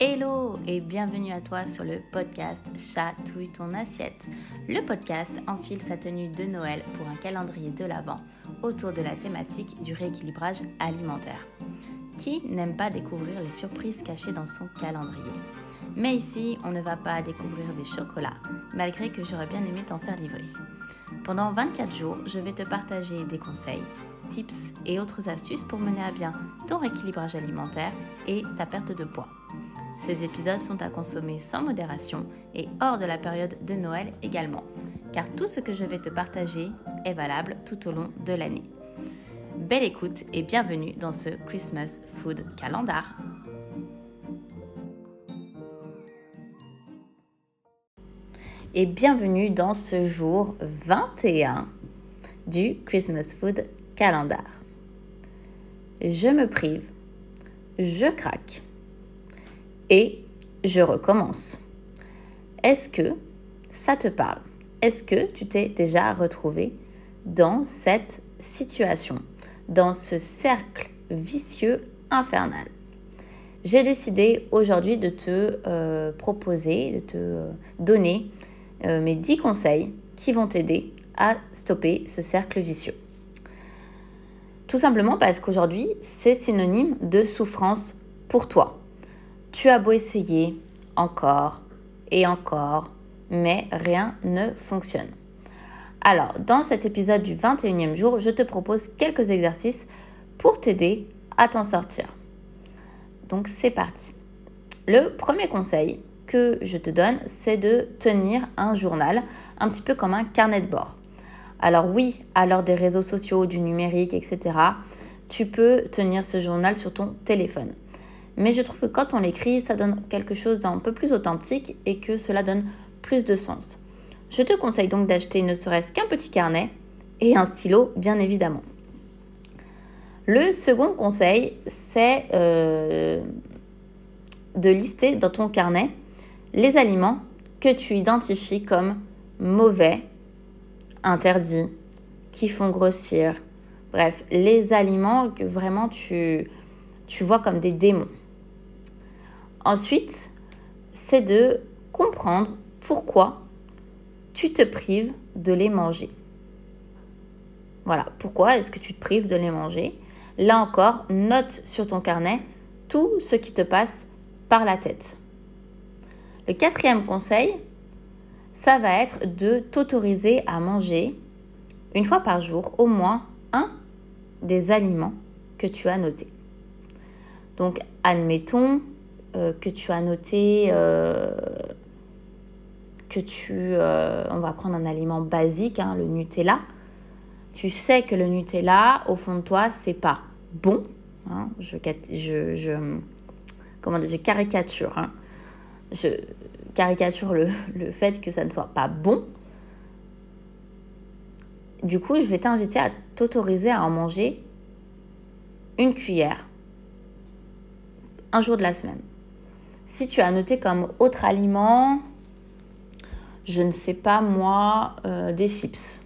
Hello et bienvenue à toi sur le podcast Chatouille ton assiette. Le podcast enfile sa tenue de Noël pour un calendrier de l'Avent autour de la thématique du rééquilibrage alimentaire. Qui n'aime pas découvrir les surprises cachées dans son calendrier? Mais ici, on ne va pas découvrir des chocolats, malgré que j'aurais bien aimé t'en faire livrer. Pendant 24 jours, je vais te partager des conseils, tips et autres astuces pour mener à bien ton rééquilibrage alimentaire et ta perte de poids. Ces épisodes sont à consommer sans modération et hors de la période de Noël également, car tout ce que je vais te partager est valable tout au long de l'année. Belle écoute et bienvenue dans ce Christmas Food Calendar. Et bienvenue dans ce jour 21 du Christmas Food Calendar. Je me prive, je craque et je recommence. Est-ce que ça te parle? Est-ce que tu t'es déjà retrouvé dans cette situation, dans ce cercle vicieux infernal? J'ai décidé aujourd'hui de te euh, proposer, de te euh, donner euh, mes 10 conseils qui vont t'aider à stopper ce cercle vicieux. Tout simplement parce qu'aujourd'hui, c'est synonyme de souffrance pour toi. Tu as beau essayer encore et encore, mais rien ne fonctionne. Alors, dans cet épisode du 21e jour, je te propose quelques exercices pour t'aider à t'en sortir. Donc, c'est parti. Le premier conseil que je te donne, c'est de tenir un journal, un petit peu comme un carnet de bord. Alors oui, à l'heure des réseaux sociaux, du numérique, etc., tu peux tenir ce journal sur ton téléphone. Mais je trouve que quand on l'écrit, ça donne quelque chose d'un peu plus authentique et que cela donne plus de sens. Je te conseille donc d'acheter ne serait-ce qu'un petit carnet et un stylo, bien évidemment. Le second conseil, c'est euh, de lister dans ton carnet les aliments que tu identifies comme mauvais, interdits, qui font grossir. Bref, les aliments que vraiment tu, tu vois comme des démons. Ensuite, c'est de comprendre pourquoi tu te prives de les manger. Voilà, pourquoi est-ce que tu te prives de les manger? Là encore, note sur ton carnet tout ce qui te passe par la tête. Le quatrième conseil, ça va être de t'autoriser à manger une fois par jour au moins un des aliments que tu as notés. Donc, admettons, euh, que tu as noté, euh, que tu... Euh, on va prendre un aliment basique, hein, le Nutella. Tu sais que le Nutella, au fond de toi, c'est pas bon. Hein. je, je, comment dire, je caricature. Hein. je caricature le, le fait que ça ne soit pas bon. Du coup, je vais t'inviter à t'autoriser à en manger une cuillère un jour de la semaine. Si tu as noté comme autre aliment, je ne sais pas moi, euh, des chips.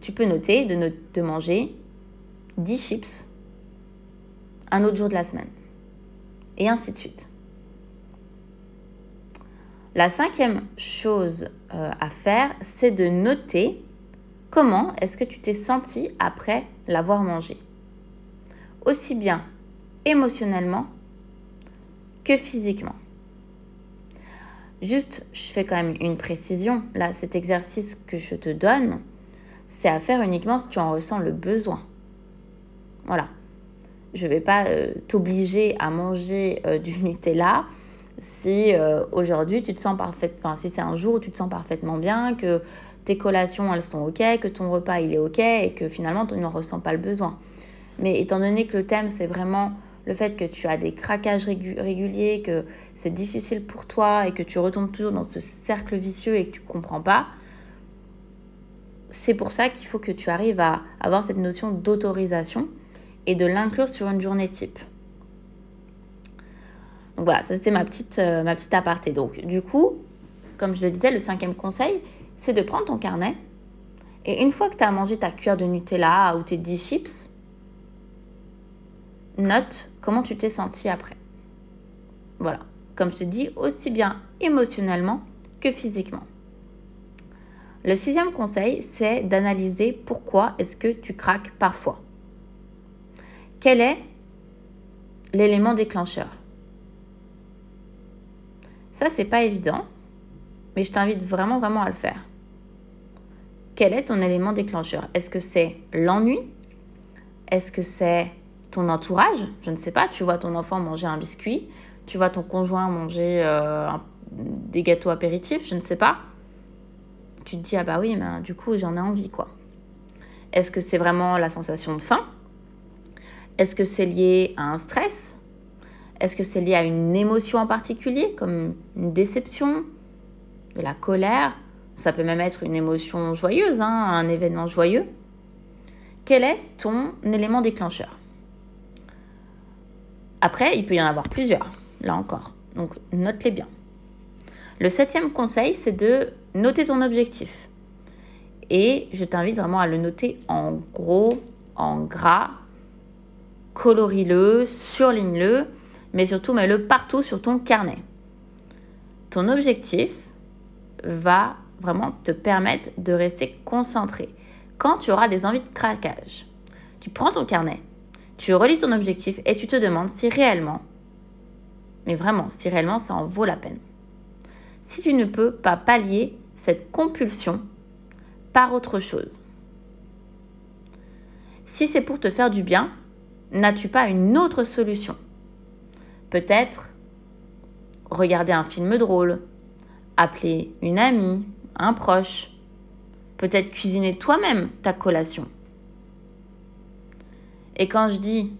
Tu peux noter de, manger 10 chips un autre jour de la semaine. Et ainsi de suite. La cinquième chose euh, à faire, c'est de noter comment est-ce que tu t'es senti après l'avoir mangé. Aussi bien émotionnellement que physiquement. Juste, je fais quand même une précision. Là, cet exercice que je te donne, c'est à faire uniquement si tu en ressens le besoin. Voilà. Je ne vais pas euh, t'obliger à manger euh, du Nutella si euh, aujourd'hui tu te sens parfaitement, enfin si c'est un jour où tu te sens parfaitement bien, que tes collations elles sont ok, que ton repas il est ok et que finalement tu n'en ressens pas le besoin. Mais étant donné que le thème c'est vraiment le fait que tu as des craquages réguliers, que c'est difficile pour toi et que tu retombes toujours dans ce cercle vicieux et que tu ne comprends pas, c'est pour ça qu'il faut que tu arrives à avoir cette notion d'autorisation et de l'inclure sur une journée type. Donc voilà, ça c'était ma petite, euh, aparté. Donc du coup, comme je le disais, le cinquième conseil, c'est de prendre ton carnet et une fois que tu as mangé ta cuillère de Nutella ou tes 10 chips, note comment tu t'es senti après. Voilà, comme je te dis, aussi bien émotionnellement que physiquement. Le sixième conseil, c'est d'analyser pourquoi est-ce que tu craques parfois. Quel est l'élément déclencheur? Ça, c'est pas évident, mais je t'invite vraiment, vraiment à le faire. Quel est ton élément déclencheur? Est-ce que c'est l'ennui? Est-ce que c'est ton entourage Je ne sais pas, tu vois ton enfant manger un biscuit, tu vois ton conjoint manger euh, des gâteaux apéritifs, je ne sais pas. Tu te dis, ah bah oui, mais du coup, j'en ai envie, quoi. Est-ce que c'est vraiment la sensation de faim? Est-ce que c'est lié à un stress? Est-ce que c'est lié à une émotion en particulier, comme une déception, de la colère? Ça peut même être une émotion joyeuse, hein, un événement joyeux. Quel est ton élément déclencheur? Après, il peut y en avoir plusieurs, là encore. Donc, note-les bien. Le septième conseil, c'est de noter ton objectif. Et je t'invite vraiment à le noter en gros, en gras, colorie-le, surligne-le, mais surtout mets-le partout sur ton carnet. Ton objectif va vraiment te permettre de rester concentré. Quand tu auras des envies de craquage, tu prends ton carnet, tu relis ton objectif et tu te demandes si réellement, mais vraiment, si réellement ça en vaut la peine. Si tu ne peux pas pallier cette compulsion par autre chose. Si c'est pour te faire du bien, n'as-tu pas une autre solution? Peut-être regarder un film drôle, appeler une amie, un proche, peut-être cuisiner toi-même ta collation. Et quand je dis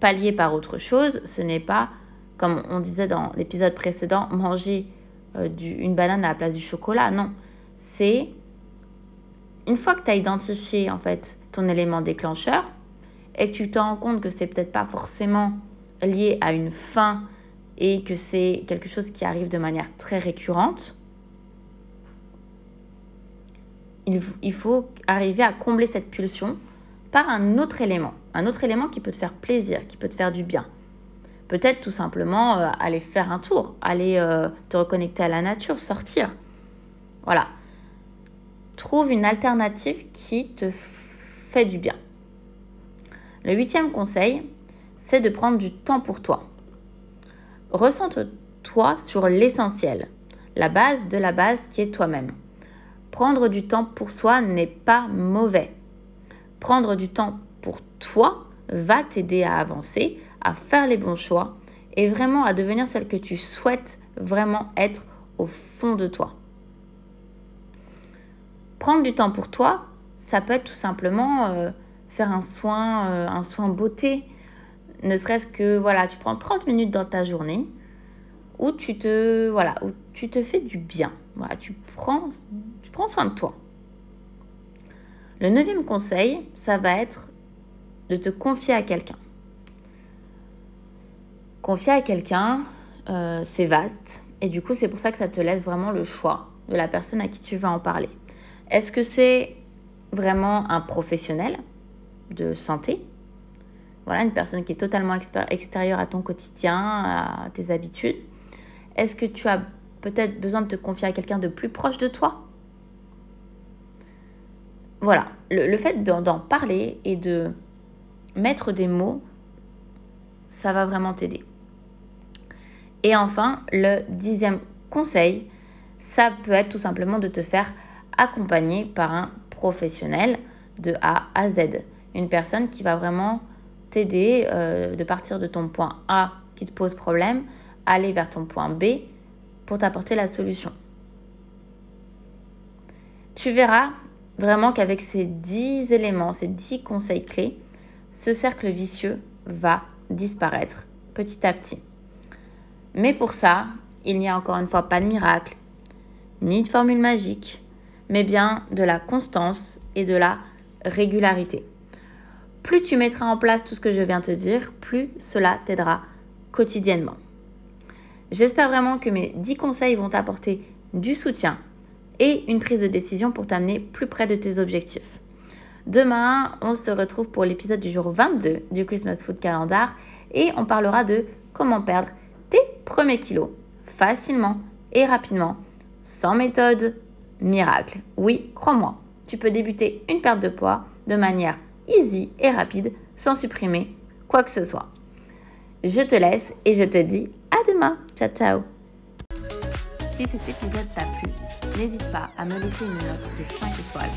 pallier par autre chose, ce n'est pas, comme on disait dans l'épisode précédent, manger euh, une banane à la place du chocolat. Non, c'est une fois que tu as identifié en fait ton élément déclencheur et que tu te rends compte que c'est peut-être pas forcément lié à une faim et que c'est quelque chose qui arrive de manière très récurrente, il, faut arriver à combler cette pulsion par un autre élément, un autre élément qui peut te faire plaisir, qui peut te faire du bien. Peut-être tout simplement euh, aller faire un tour, aller euh, te reconnecter à la nature, sortir. Voilà. Trouve une alternative qui te fait du bien. Le huitième conseil, c'est de prendre du temps pour toi. Ressente-toi sur l'essentiel, la base de la base qui est toi-même. Prendre du temps pour soi n'est pas mauvais. Prendre du temps pour toi va t'aider à avancer, à faire les bons choix et vraiment à devenir celle que tu souhaites vraiment être au fond de toi. Prendre du temps pour toi, ça peut être tout simplement euh, faire un soin, euh, un soin beauté, ne serait-ce que voilà, tu prends 30 minutes dans ta journée où tu te voilà, tu te fais du bien. Voilà, tu prends tu prends soin de toi. Le neuvième conseil, ça va être de te confier à quelqu'un. Confier à quelqu'un, euh, c'est vaste. Et du coup, c'est pour ça que ça te laisse vraiment le choix de la personne à qui tu vas en parler. Est-ce que c'est vraiment un professionnel de santé? Voilà, une personne qui est totalement extérieure à ton quotidien, à tes habitudes. Est-ce que tu as peut-être besoin de te confier à quelqu'un de plus proche de toi? Voilà, le, fait d'en parler et de mettre des mots, ça va vraiment t'aider. Et enfin, le dixième conseil, ça peut être tout simplement de te faire accompagner par un professionnel de A à Z. Une personne qui va vraiment t'aider euh, de partir de ton point A qui te pose problème, aller vers ton point B pour t'apporter la solution. Tu verras vraiment qu'avec ces 10 éléments, ces 10 conseils clés, ce cercle vicieux va disparaître petit à petit. Mais pour ça, il n'y a encore une fois pas de miracle, ni de formule magique, mais bien de la constance et de la régularité. Plus tu mettras en place tout ce que je viens de te dire, plus cela t'aidera quotidiennement. J'espère vraiment que mes 10 conseils vont t'apporter du soutien et une prise de décision pour t'amener plus près de tes objectifs. Demain, on se retrouve pour l'épisode du jour 22 du Christmas Food Calendar et on parlera de comment perdre tes premiers kilos facilement et rapidement, sans méthode miracle. Oui, crois-moi, tu peux débuter une perte de poids de manière easy et rapide sans supprimer quoi que ce soit. Je te laisse et je te dis à demain. Ciao ciao. Si cet épisode t'a plu, n'hésite pas à me laisser une note de 5 étoiles,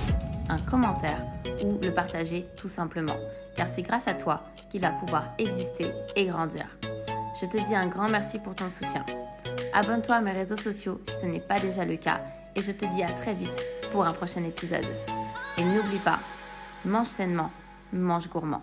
un commentaire ou le partager tout simplement, car c'est grâce à toi qu'il va pouvoir exister et grandir. Je te dis un grand merci pour ton soutien. Abonne-toi à mes réseaux sociaux si ce n'est pas déjà le cas et je te dis à très vite pour un prochain épisode. Et n'oublie pas, mange sainement, mange gourmand.